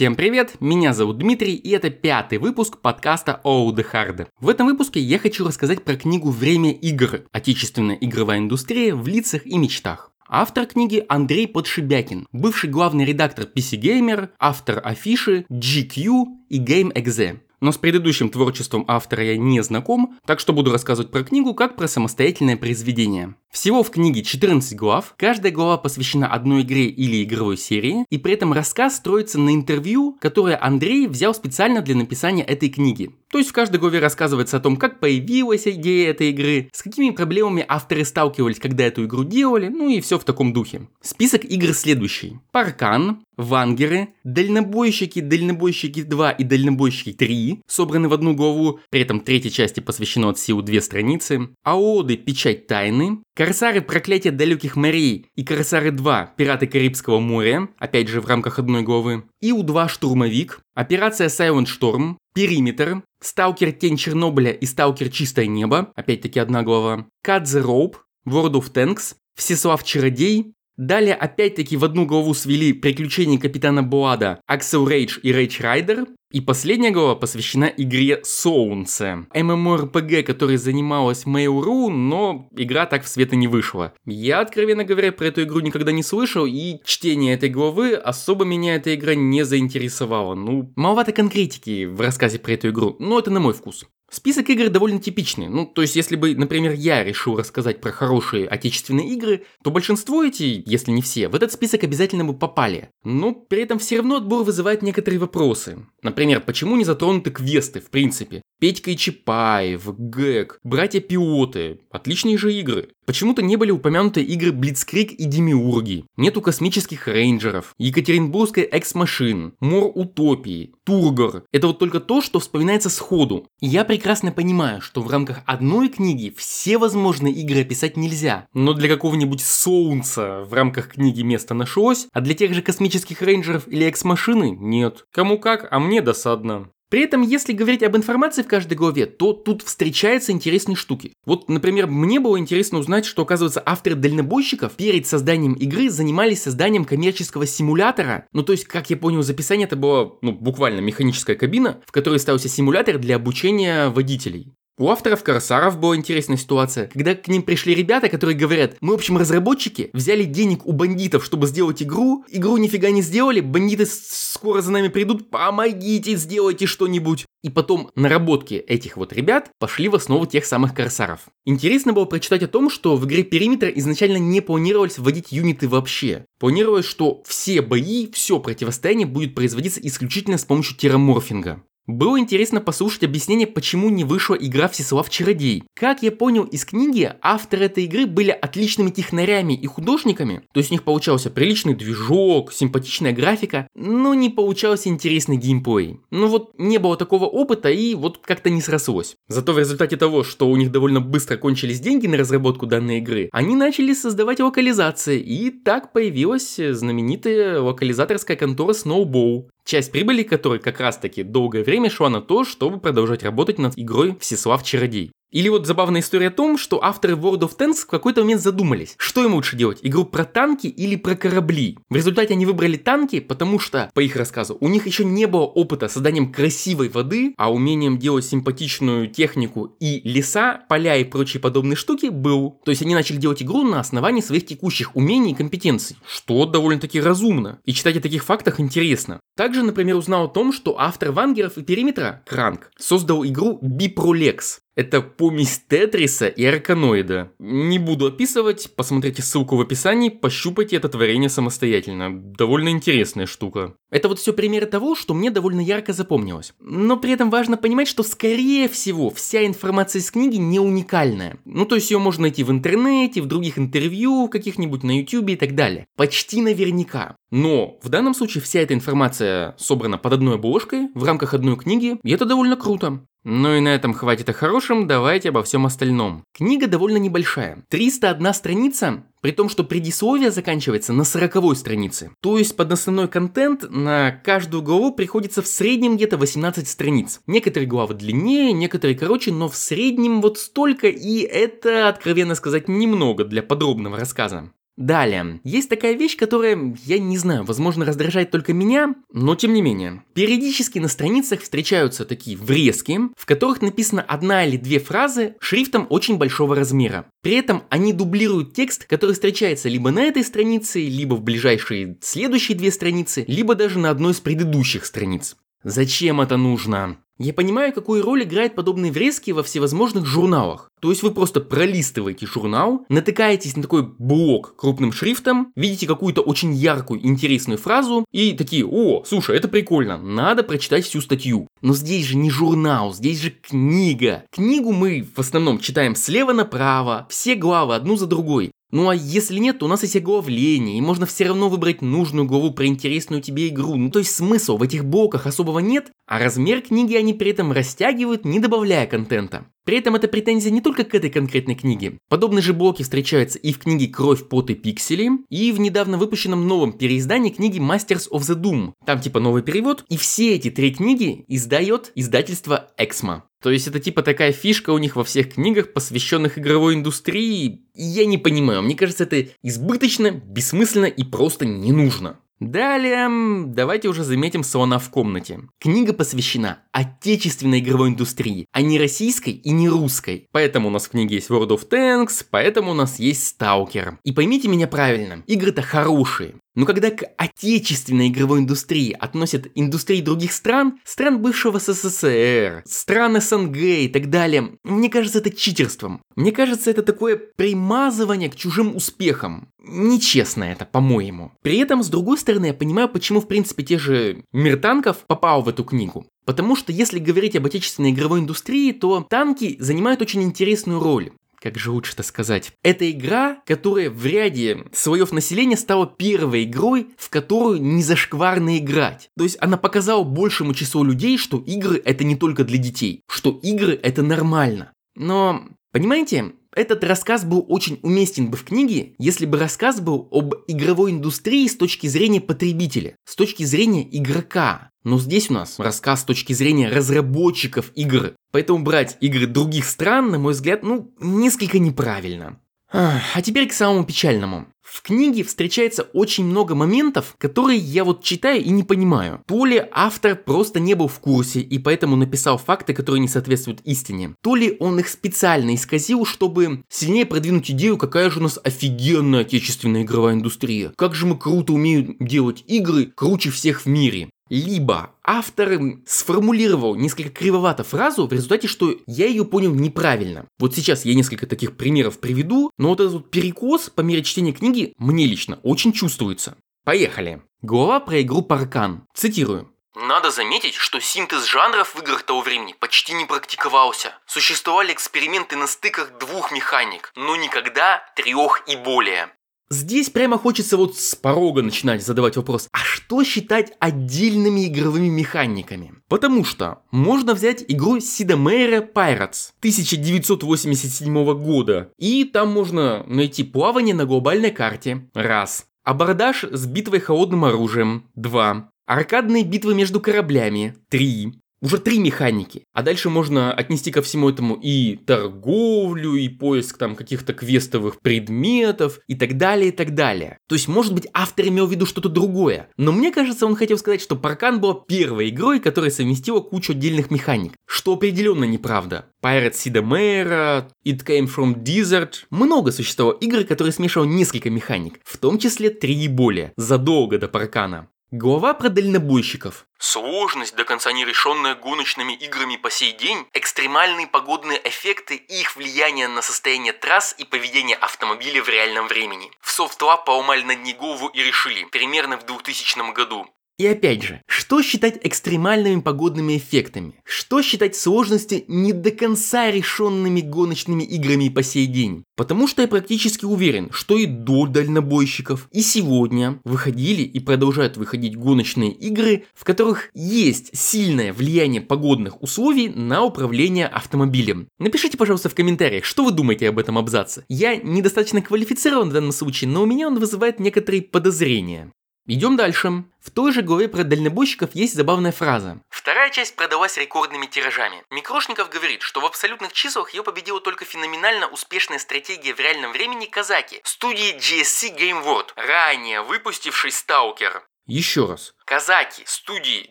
Всем привет, меня зовут Дмитрий, и это пятый выпуск подкаста Оу The Hard. В этом выпуске я хочу рассказать про книгу «Время игр. Отечественная игровая индустрия в лицах и мечтах». Автор книги Андрей Подшибякин, бывший главный редактор PC Gamer, автор афиши GQ и Game.exe но с предыдущим творчеством автора я не знаком, так что буду рассказывать про книгу как про самостоятельное произведение. Всего в книге 14 глав, каждая глава посвящена одной игре или игровой серии, и при этом рассказ строится на интервью, которое Андрей взял специально для написания этой книги. То есть в каждой главе рассказывается о том, как появилась идея этой игры, с какими проблемами авторы сталкивались, когда эту игру делали, ну и все в таком духе. Список игр следующий. Паркан, Вангеры, Дальнобойщики, Дальнобойщики 2 и Дальнобойщики 3 собраны в одну главу, при этом третьей части посвящено от силу две страницы. Аоды Печать Тайны, Корсары Проклятия Далеких морей и Корсары 2 Пираты Карибского моря, опять же в рамках одной главы. Ил-2 Штурмовик, Операция Silent Storm, Периметр, Сталкер Тень Чернобыля и Сталкер Чистое Небо, опять-таки одна глава, Cut the Rope, World of Tanks, Всеслав Чародей, Далее опять-таки в одну главу свели приключения капитана Буада, Axel Rage и Rage Rider. И последняя глава посвящена игре Солнце. MMORPG, которой занималась Mail.ru, но игра так в свет и не вышла. Я, откровенно говоря, про эту игру никогда не слышал, и чтение этой главы особо меня эта игра не заинтересовала. Ну, маловато конкретики в рассказе про эту игру, но это на мой вкус. Список игр довольно типичный. Ну, то есть, если бы, например, я решил рассказать про хорошие отечественные игры, то большинство эти, если не все, в этот список обязательно бы попали. Но при этом все равно отбор вызывает некоторые вопросы. Например, почему не затронуты квесты, в принципе? Петька и Чапаев, Гэг, Братья Пиоты. Отличные же игры. Почему-то не были упомянуты игры Блицкрик и Демиурги. Нету космических рейнджеров, Екатеринбургской экс-машин, Мор Утопии, Тургор. Это вот только то, что вспоминается сходу. я прекрасно понимаю, что в рамках одной книги все возможные игры описать нельзя. Но для какого-нибудь Солнца в рамках книги место нашлось, а для тех же космических рейнджеров или экс-машины нет. Кому как, а мне досадно. При этом, если говорить об информации в каждой главе, то тут встречаются интересные штуки. Вот, например, мне было интересно узнать, что, оказывается, авторы дальнобойщиков перед созданием игры занимались созданием коммерческого симулятора. Ну, то есть, как я понял, записание это было, ну, буквально механическая кабина, в которой ставился симулятор для обучения водителей. У авторов Корсаров была интересная ситуация, когда к ним пришли ребята, которые говорят, мы, в общем, разработчики, взяли денег у бандитов, чтобы сделать игру, игру нифига не сделали, бандиты скоро за нами придут, помогите, сделайте что-нибудь. И потом наработки этих вот ребят пошли в основу тех самых Корсаров. Интересно было прочитать о том, что в игре Периметр изначально не планировалось вводить юниты вообще. Планировалось, что все бои, все противостояние будет производиться исключительно с помощью терраморфинга. Было интересно послушать объяснение, почему не вышла игра Всеслав Чародей. Как я понял из книги, авторы этой игры были отличными технарями и художниками, то есть у них получался приличный движок, симпатичная графика, но не получался интересный геймплей. Ну вот не было такого опыта и вот как-то не срослось. Зато в результате того, что у них довольно быстро кончились деньги на разработку данной игры, они начали создавать локализации, и так появилась знаменитая локализаторская контора Snowball, часть прибыли которой как раз таки долгое время шла на то, чтобы продолжать работать над игрой Всеслав Чародей. Или вот забавная история о том, что авторы World of Tanks в какой-то момент задумались, что им лучше делать, игру про танки или про корабли. В результате они выбрали танки, потому что, по их рассказу, у них еще не было опыта созданием красивой воды, а умением делать симпатичную технику и леса, поля и прочие подобные штуки был. То есть они начали делать игру на основании своих текущих умений и компетенций, что довольно-таки разумно. И читать о таких фактах интересно. Также, например, узнал о том, что автор Вангеров и Периметра, Кранк, создал игру Biprolex. Это помесь Тетриса и Арканоида. Не буду описывать, посмотрите ссылку в описании, пощупайте это творение самостоятельно. Довольно интересная штука. Это вот все примеры того, что мне довольно ярко запомнилось. Но при этом важно понимать, что скорее всего вся информация из книги не уникальная. Ну то есть ее можно найти в интернете, в других интервью, каких-нибудь на ютюбе и так далее. Почти наверняка. Но в данном случае вся эта информация собрана под одной обложкой, в рамках одной книги, и это довольно круто. Ну и на этом хватит о хорошем, давайте обо всем остальном. Книга довольно небольшая. 301 страница, при том, что предисловие заканчивается на 40 странице. То есть под основной контент на каждую главу приходится в среднем где-то 18 страниц. Некоторые главы длиннее, некоторые короче, но в среднем вот столько, и это, откровенно сказать, немного для подробного рассказа. Далее, есть такая вещь, которая, я не знаю, возможно раздражает только меня, но тем не менее. Периодически на страницах встречаются такие врезки, в которых написано одна или две фразы шрифтом очень большого размера. При этом они дублируют текст, который встречается либо на этой странице, либо в ближайшие следующие две страницы, либо даже на одной из предыдущих страниц. Зачем это нужно? Я понимаю, какую роль играют подобные врезки во всевозможных журналах. То есть вы просто пролистываете журнал, натыкаетесь на такой блок крупным шрифтом, видите какую-то очень яркую, интересную фразу и такие, о, слушай, это прикольно, надо прочитать всю статью. Но здесь же не журнал, здесь же книга. Книгу мы в основном читаем слева направо, все главы одну за другой. Ну а если нет, то у нас есть оглавление, и можно все равно выбрать нужную главу про интересную тебе игру. Ну то есть смысла в этих блоках особого нет, а размер книги они при этом растягивают, не добавляя контента. При этом это претензия не только к этой конкретной книге. Подобные же блоки встречаются и в книге «Кровь, пот и пиксели», и в недавно выпущенном новом переиздании книги «Masters of the Doom». Там типа новый перевод, и все эти три книги издает издательство Эксмо. То есть это типа такая фишка у них во всех книгах, посвященных игровой индустрии. И я не понимаю, мне кажется, это избыточно, бессмысленно и просто не нужно. Далее, давайте уже заметим слона в комнате. Книга посвящена отечественной игровой индустрии, а не российской и не русской. Поэтому у нас в книге есть World of Tanks, поэтому у нас есть Stalker. И поймите меня правильно, игры-то хорошие. Но когда к отечественной игровой индустрии относят индустрии других стран, стран бывшего СССР, стран СНГ и так далее, мне кажется это читерством. Мне кажется это такое примазывание к чужим успехам. Нечестно это, по-моему. При этом, с другой стороны, я понимаю, почему, в принципе, те же Мир танков попал в эту книгу. Потому что если говорить об отечественной игровой индустрии, то танки занимают очень интересную роль как же лучше это сказать? Это игра, которая в ряде слоев населения стала первой игрой, в которую не зашкварно играть. То есть она показала большему числу людей, что игры это не только для детей, что игры это нормально. Но, понимаете, этот рассказ был очень уместен бы в книге, если бы рассказ был об игровой индустрии с точки зрения потребителя, с точки зрения игрока. Но здесь у нас рассказ с точки зрения разработчиков игр. Поэтому брать игры других стран, на мой взгляд, ну, несколько неправильно. А теперь к самому печальному. В книге встречается очень много моментов, которые я вот читаю и не понимаю. То ли автор просто не был в курсе и поэтому написал факты, которые не соответствуют истине, то ли он их специально исказил, чтобы сильнее продвинуть идею, какая же у нас офигенная отечественная игровая индустрия. Как же мы круто умеем делать игры, круче всех в мире либо автор сформулировал несколько кривовато фразу в результате, что я ее понял неправильно. Вот сейчас я несколько таких примеров приведу, но вот этот вот перекос по мере чтения книги мне лично очень чувствуется. Поехали. Глава про игру Паркан. Цитирую. Надо заметить, что синтез жанров в играх того времени почти не практиковался. Существовали эксперименты на стыках двух механик, но никогда трех и более. Здесь прямо хочется вот с порога начинать задавать вопрос, а что считать отдельными игровыми механиками? Потому что можно взять игру Sid Meier's Pirates 1987 года, и там можно найти плавание на глобальной карте, раз. Абордаж с битвой холодным оружием, два. Аркадные битвы между кораблями, три. Уже три механики. А дальше можно отнести ко всему этому и торговлю, и поиск там каких-то квестовых предметов, и так далее, и так далее. То есть, может быть, автор имел в виду что-то другое. Но мне кажется, он хотел сказать, что Паркан была первой игрой, которая совместила кучу отдельных механик. Что определенно неправда. Pirates Sida Mera, It Came From Desert. Много существовало игр, которые смешивали несколько механик, в том числе три и более, задолго до Паркана. Глава про дальнобойщиков. Сложность, до конца не решенная гоночными играми по сей день, экстремальные погодные эффекты и их влияние на состояние трасс и поведение автомобиля в реальном времени. В SoftLab поломали над ней и решили, примерно в 2000 году. И опять же, что считать экстремальными погодными эффектами? Что считать сложности не до конца решенными гоночными играми по сей день? Потому что я практически уверен, что и до дальнобойщиков, и сегодня выходили и продолжают выходить гоночные игры, в которых есть сильное влияние погодных условий на управление автомобилем. Напишите, пожалуйста, в комментариях, что вы думаете об этом абзаце. Я недостаточно квалифицирован в данном случае, но у меня он вызывает некоторые подозрения. Идем дальше. В той же главе про дальнобойщиков есть забавная фраза. Вторая часть продалась рекордными тиражами. Микрошников говорит, что в абсолютных числах ее победила только феноменально успешная стратегия в реальном времени Казаки студии GSC Game World, ранее выпустивший Сталкер. Еще раз. Казаки студии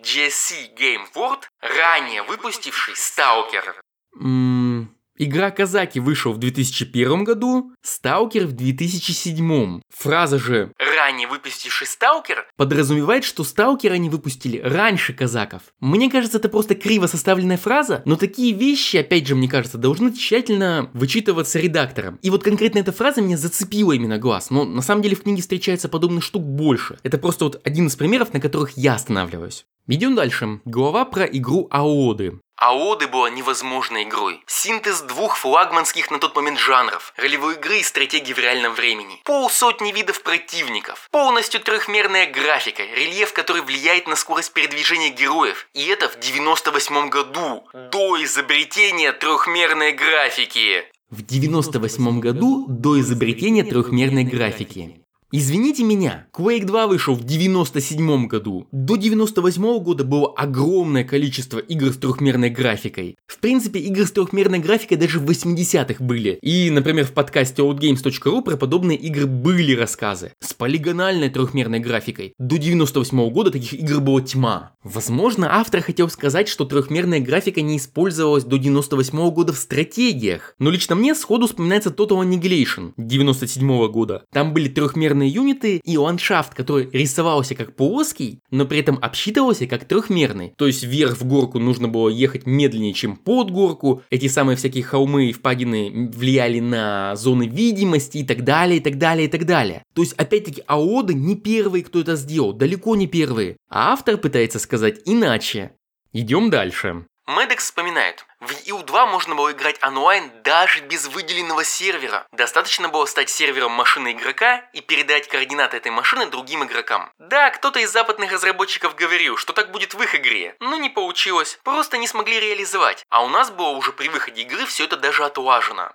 GSC Game World, ранее выпустивший Сталкер. Ммм... Игра Казаки вышел в 2001 году, Сталкер в 2007. Фраза же «ранее выпустивший Сталкер» подразумевает, что Сталкер они выпустили раньше Казаков. Мне кажется, это просто криво составленная фраза, но такие вещи, опять же, мне кажется, должны тщательно вычитываться редактором. И вот конкретно эта фраза меня зацепила именно глаз, но на самом деле в книге встречается подобных штук больше. Это просто вот один из примеров, на которых я останавливаюсь. Идем дальше. Глава про игру Аоды. Аоды была невозможной игрой. Синтез двух флагманских на тот момент жанров – ролевой игры и стратегии в реальном времени. Полсотни видов противников. Полностью трехмерная графика, рельеф, который влияет на скорость передвижения героев. И это в 98 году, до изобретения трехмерной графики. В 98 году до изобретения трехмерной графики. Извините меня, Quake 2 вышел в 97 году. До 98 года было огромное количество игр с трехмерной графикой. В принципе, игры с трехмерной графикой даже в 80-х были. И, например, в подкасте oldgames.ru про подобные игры были рассказы. С полигональной трехмерной графикой. До 98 года таких игр было тьма. Возможно, автор хотел сказать, что трехмерная графика не использовалась до 98 года в стратегиях. Но лично мне сходу вспоминается Total Annihilation 97 года. Там были трехмерные трехмерные юниты и ландшафт, который рисовался как плоский, но при этом обсчитывался как трехмерный. То есть вверх в горку нужно было ехать медленнее, чем под горку. Эти самые всякие холмы и впадины влияли на зоны видимости и так далее, и так далее, и так далее. То есть, опять-таки, Аоды не первые, кто это сделал, далеко не первые. А автор пытается сказать иначе. Идем дальше. Медекс вспоминает, в EU2 можно было играть онлайн даже без выделенного сервера. Достаточно было стать сервером машины игрока и передать координаты этой машины другим игрокам. Да, кто-то из западных разработчиков говорил, что так будет в их игре, но не получилось, просто не смогли реализовать. А у нас было уже при выходе игры все это даже отлажено.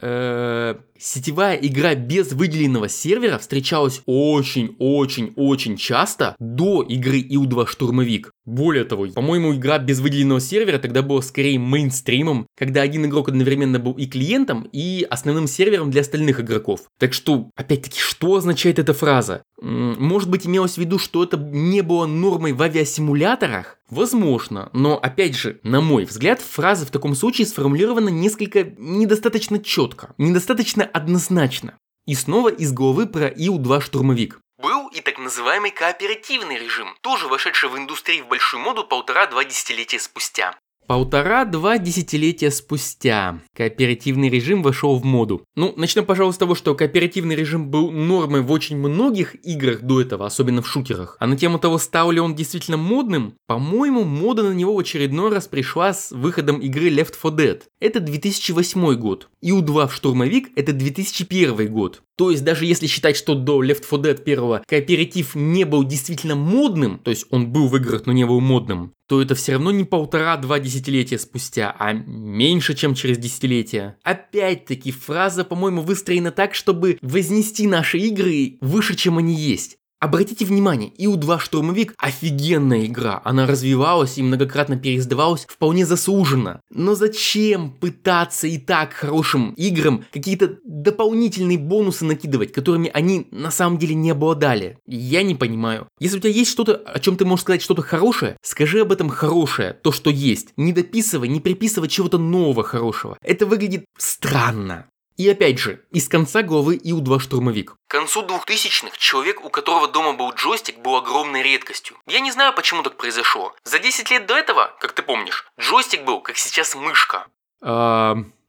Э, сетевая игра без выделенного сервера встречалась очень-очень-очень часто до игры ИУ-2 Штурмовик. Более того, по-моему, игра без выделенного сервера тогда была скорее мейнстримом, когда один игрок одновременно был и клиентом, и основным сервером для остальных игроков. Так что, опять-таки, что означает эта фраза? Может быть, имелось в виду, что это не было нормой в авиасимуляторах? Возможно, но опять же, на мой взгляд, фраза в таком случае сформулирована несколько недостаточно четко, недостаточно однозначно. И снова из головы про ИУ-2 штурмовик. Был и так называемый кооперативный режим, тоже вошедший в индустрию в большую моду полтора-два десятилетия спустя. Полтора-два десятилетия спустя кооперативный режим вошел в моду. Ну, начнем, пожалуй, с того, что кооперативный режим был нормой в очень многих играх до этого, особенно в шутерах. А на тему того, стал ли он действительно модным, по-моему, мода на него в очередной раз пришла с выходом игры Left 4 Dead. Это 2008 год. И у 2 в штурмовик это 2001 год. То есть даже если считать, что до Left 4 Dead 1 кооператив не был действительно модным, то есть он был в играх, но не был модным, то это все равно не полтора-два десятилетия спустя, а меньше, чем через десятилетие. Опять-таки, фраза, по-моему, выстроена так, чтобы вознести наши игры выше, чем они есть. Обратите внимание, ИУ-2 Штурмовик офигенная игра, она развивалась и многократно переиздавалась вполне заслуженно. Но зачем пытаться и так хорошим играм какие-то дополнительные бонусы накидывать, которыми они на самом деле не обладали? Я не понимаю. Если у тебя есть что-то, о чем ты можешь сказать что-то хорошее, скажи об этом хорошее, то, что есть. Не дописывай, не приписывай чего-то нового хорошего. Это выглядит странно. И опять же, из конца главы ИУ-2 штурмовик. К концу 2000-х человек, у которого дома был джойстик, был огромной редкостью. Я не знаю, почему так произошло. За 10 лет до этого, как ты помнишь, джойстик был, как сейчас, мышка.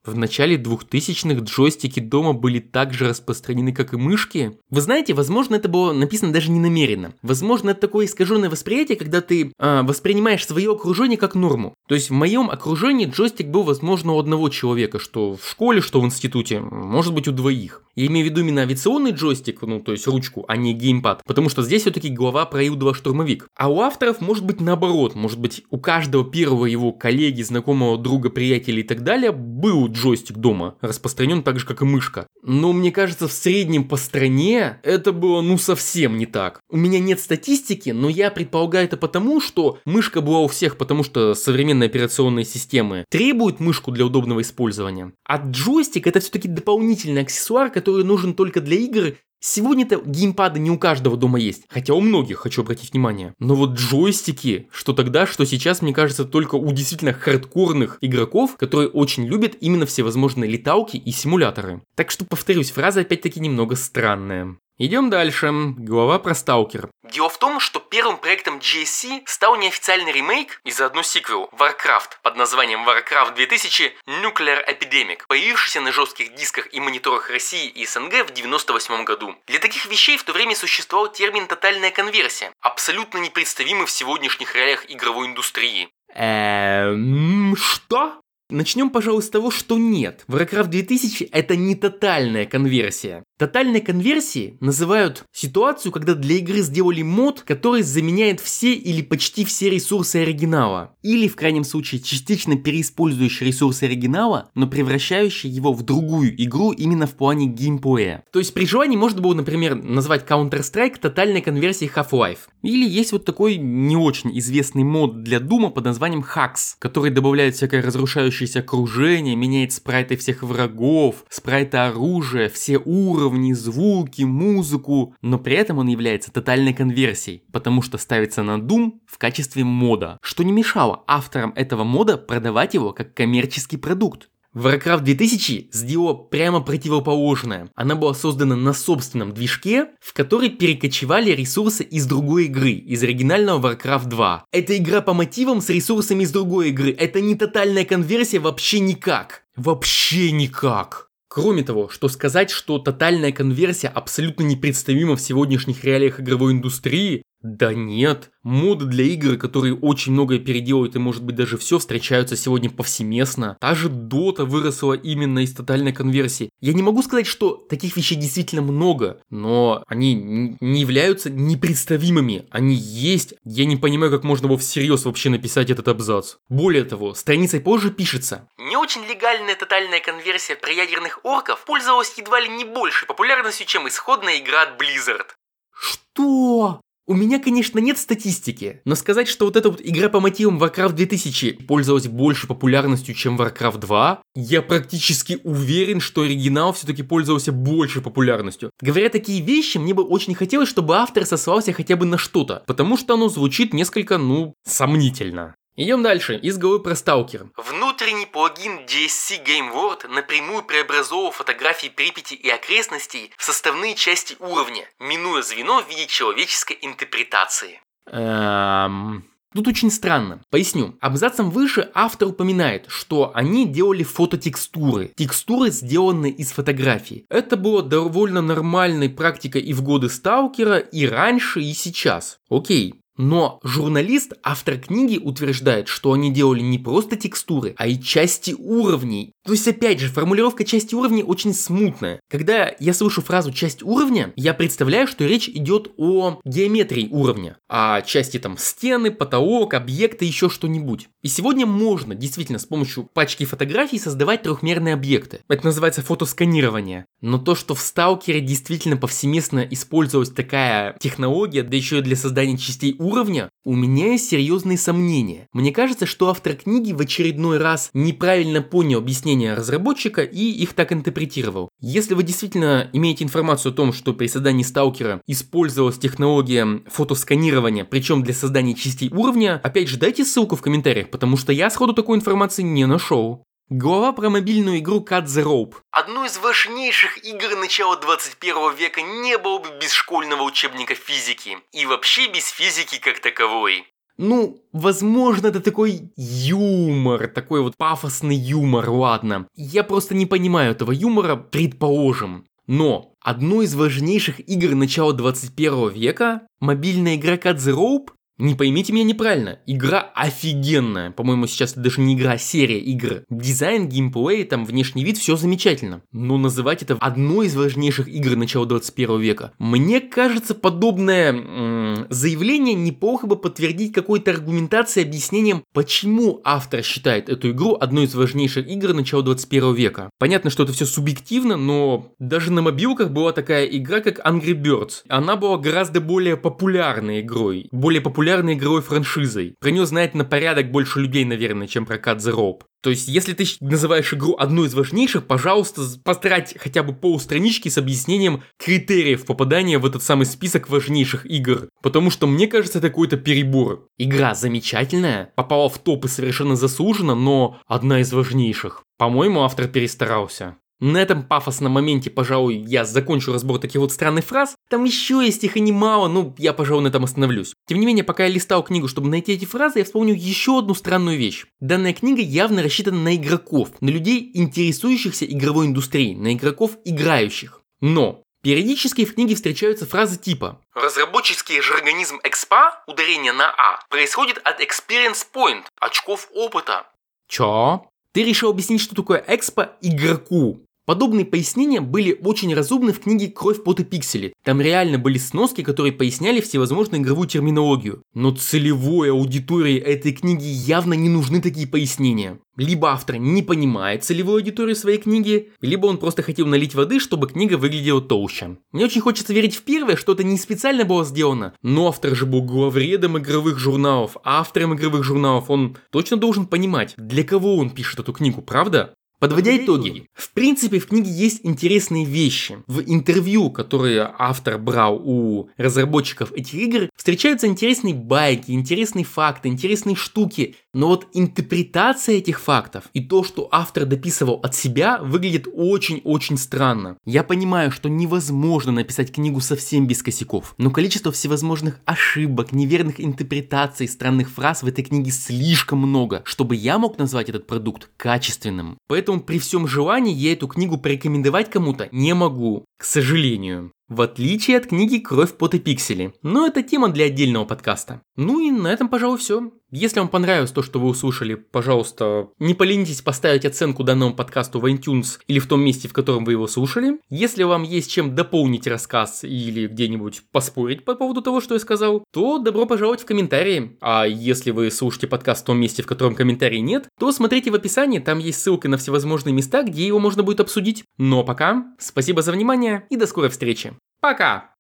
В начале 2000-х джойстики дома были так же распространены, как и мышки. Вы знаете, возможно, это было написано даже не намеренно. Возможно, это такое искаженное восприятие, когда ты э, воспринимаешь свое окружение как норму. То есть в моем окружении джойстик был, возможно, у одного человека, что в школе, что в институте, может быть, у двоих. Я имею в виду именно авиационный джойстик, ну, то есть ручку, а не геймпад. Потому что здесь все-таки глава про Ил-2 штурмовик. А у авторов может быть наоборот. Может быть, у каждого первого его коллеги, знакомого друга, приятеля и так далее был будет джойстик дома, распространен так же, как и мышка. Но мне кажется, в среднем по стране это было ну совсем не так. У меня нет статистики, но я предполагаю это потому, что мышка была у всех, потому что современные операционные системы требуют мышку для удобного использования. А джойстик это все-таки дополнительный аксессуар, который нужен только для игр Сегодня-то геймпады не у каждого дома есть, хотя у многих, хочу обратить внимание. Но вот джойстики, что тогда, что сейчас, мне кажется, только у действительно хардкорных игроков, которые очень любят именно всевозможные леталки и симуляторы. Так что, повторюсь, фраза опять-таки немного странная. Идем дальше. Глава про Сталкер. Дело в том, что первым проектом GSC стал неофициальный ремейк и заодно сиквел Warcraft под названием Warcraft 2000 Nuclear Epidemic, появившийся на жестких дисках и мониторах России и СНГ в 98 году. Для таких вещей в то время существовал термин «тотальная конверсия», абсолютно непредставимый в сегодняшних реалиях игровой индустрии. Эм, что? Начнем, пожалуй, с того, что нет. Warcraft 2000 это не тотальная конверсия. Тотальной конверсией называют ситуацию, когда для игры сделали мод, который заменяет все или почти все ресурсы оригинала. Или, в крайнем случае, частично переиспользующий ресурсы оригинала, но превращающий его в другую игру именно в плане геймплея. То есть при желании можно было, например, назвать Counter-Strike тотальной конверсией Half-Life. Или есть вот такой не очень известный мод для Дума под названием Hacks, который добавляет всякое разрушающееся окружение, меняет спрайты всех врагов, спрайты оружия, все уровни, уровни, звуки, музыку, но при этом он является тотальной конверсией, потому что ставится на Doom в качестве мода, что не мешало авторам этого мода продавать его как коммерческий продукт. Warcraft 2000 сделала прямо противоположное. Она была создана на собственном движке, в который перекочевали ресурсы из другой игры, из оригинального Warcraft 2. Это игра по мотивам с ресурсами из другой игры. Это не тотальная конверсия вообще никак. Вообще никак. Кроме того, что сказать, что тотальная конверсия абсолютно непредставима в сегодняшних реалиях игровой индустрии, да нет, моды для игр, которые очень многое переделывают и может быть даже все, встречаются сегодня повсеместно. Та же Dota выросла именно из тотальной конверсии. Я не могу сказать, что таких вещей действительно много, но они не являются непредставимыми. Они есть. Я не понимаю, как можно было всерьез вообще написать этот абзац. Более того, страницей позже пишется. Не очень легальная тотальная конверсия про ядерных орков пользовалась едва ли не большей популярностью, чем исходная игра от Blizzard. Что? У меня, конечно, нет статистики, но сказать, что вот эта вот игра по мотивам Warcraft 2000 пользовалась больше популярностью, чем Warcraft 2, я практически уверен, что оригинал все-таки пользовался больше популярностью. Говоря такие вещи, мне бы очень хотелось, чтобы автор сослался хотя бы на что-то, потому что оно звучит несколько, ну, сомнительно. Идем дальше. Из головы про сталкер. Внутренний плагин DSC Game World напрямую преобразовывал фотографии Припяти и окрестностей в составные части уровня, минуя звено в виде человеческой интерпретации. Эм... Тут очень странно. Поясню. Абзацем выше автор упоминает, что они делали фототекстуры. Текстуры, сделанные из фотографий. Это было довольно нормальной практикой и в годы Сталкера, и раньше, и сейчас. Окей. Но журналист, автор книги, утверждает, что они делали не просто текстуры, а и части уровней. То есть, опять же, формулировка части уровней очень смутная. Когда я слышу фразу «часть уровня», я представляю, что речь идет о геометрии уровня, о части там стены, потолок, объекты, еще что-нибудь. И сегодня можно действительно с помощью пачки фотографий создавать трехмерные объекты. Это называется фотосканирование. Но то, что в сталкере действительно повсеместно использовалась такая технология, да еще и для создания частей уровня, уровня, у меня есть серьезные сомнения. Мне кажется, что автор книги в очередной раз неправильно понял объяснения разработчика и их так интерпретировал. Если вы действительно имеете информацию о том, что при создании сталкера использовалась технология фотосканирования, причем для создания частей уровня, опять же дайте ссылку в комментариях, потому что я сходу такой информации не нашел. Глава про мобильную игру Cut the Rope. Одну из важнейших игр начала 21 века не было бы без школьного учебника физики. И вообще без физики как таковой. Ну, возможно, это такой юмор, такой вот пафосный юмор, ладно. Я просто не понимаю этого юмора, предположим. Но одной из важнейших игр начала 21 века, мобильная игра Cut the Rope, Не поймите меня неправильно, игра офигенная. По-моему, сейчас это даже не игра, а серия игр. Дизайн, геймплей, там внешний вид, все замечательно. Но называть это одной из важнейших игр начала 21 века. Мне кажется, подобное заявление неплохо бы подтвердить какой-то аргументацией, объяснением, почему автор считает эту игру одной из важнейших игр начала 21 века. Понятно, что это все субъективно, но даже на мобилках была такая игра, как Angry Birds. Она была гораздо более популярной игрой, более популярной игровой франшизой. Про нее знает на порядок больше людей, наверное, чем про Cut the Rope. То есть, если ты называешь игру одной из важнейших, пожалуйста, потрать хотя бы полстранички с объяснением критериев попадания в этот самый список важнейших игр. Потому что, мне кажется, это какой-то перебор. Игра замечательная, попала в топы совершенно заслуженно, но одна из важнейших. По-моему, автор перестарался. На этом пафосном моменте, пожалуй, я закончу разбор таких вот странных фраз. Там еще есть их и немало, но я, пожалуй, на этом остановлюсь. Тем не менее, пока я листал книгу, чтобы найти эти фразы, я вспомнил еще одну странную вещь. Данная книга явно рассчитана на игроков, на людей, интересующихся игровой индустрией, на игроков играющих. Но Периодически в книге встречаются фразы типа Разработческий же организм экспа, ударение на А, происходит от experience point, очков опыта. Чё? Ты решил объяснить, что такое экспо игроку. Подобные пояснения были очень разумны в книге «Кровь, пот и пиксели». Там реально были сноски, которые поясняли всевозможную игровую терминологию. Но целевой аудитории этой книги явно не нужны такие пояснения. Либо автор не понимает целевую аудиторию своей книги, либо он просто хотел налить воды, чтобы книга выглядела толще. Мне очень хочется верить в первое, что это не специально было сделано, но автор же был главредом игровых журналов, автором игровых журналов, он точно должен понимать, для кого он пишет эту книгу, правда? Подводя итоги, в принципе в книге есть интересные вещи. В интервью, которые автор брал у разработчиков этих игр, встречаются интересные байки, интересные факты, интересные штуки. Но вот интерпретация этих фактов и то, что автор дописывал от себя, выглядит очень-очень странно. Я понимаю, что невозможно написать книгу совсем без косяков, но количество всевозможных ошибок, неверных интерпретаций, странных фраз в этой книге слишком много, чтобы я мог назвать этот продукт качественным. Поэтому Поэтому при всем желании я эту книгу порекомендовать кому-то не могу, к сожалению. В отличие от книги «Кровь, пот и пиксели». Но это тема для отдельного подкаста. Ну и на этом, пожалуй, все. Если вам понравилось то, что вы услышали, пожалуйста, не поленитесь поставить оценку данному подкасту в iTunes или в том месте, в котором вы его слушали. Если вам есть чем дополнить рассказ или где-нибудь поспорить по поводу того, что я сказал, то добро пожаловать в комментарии. А если вы слушаете подкаст в том месте, в котором комментарий нет, то смотрите в описании, там есть ссылка на всевозможные места, где его можно будет обсудить. Но пока, спасибо за внимание и до скорой встречи. Пока!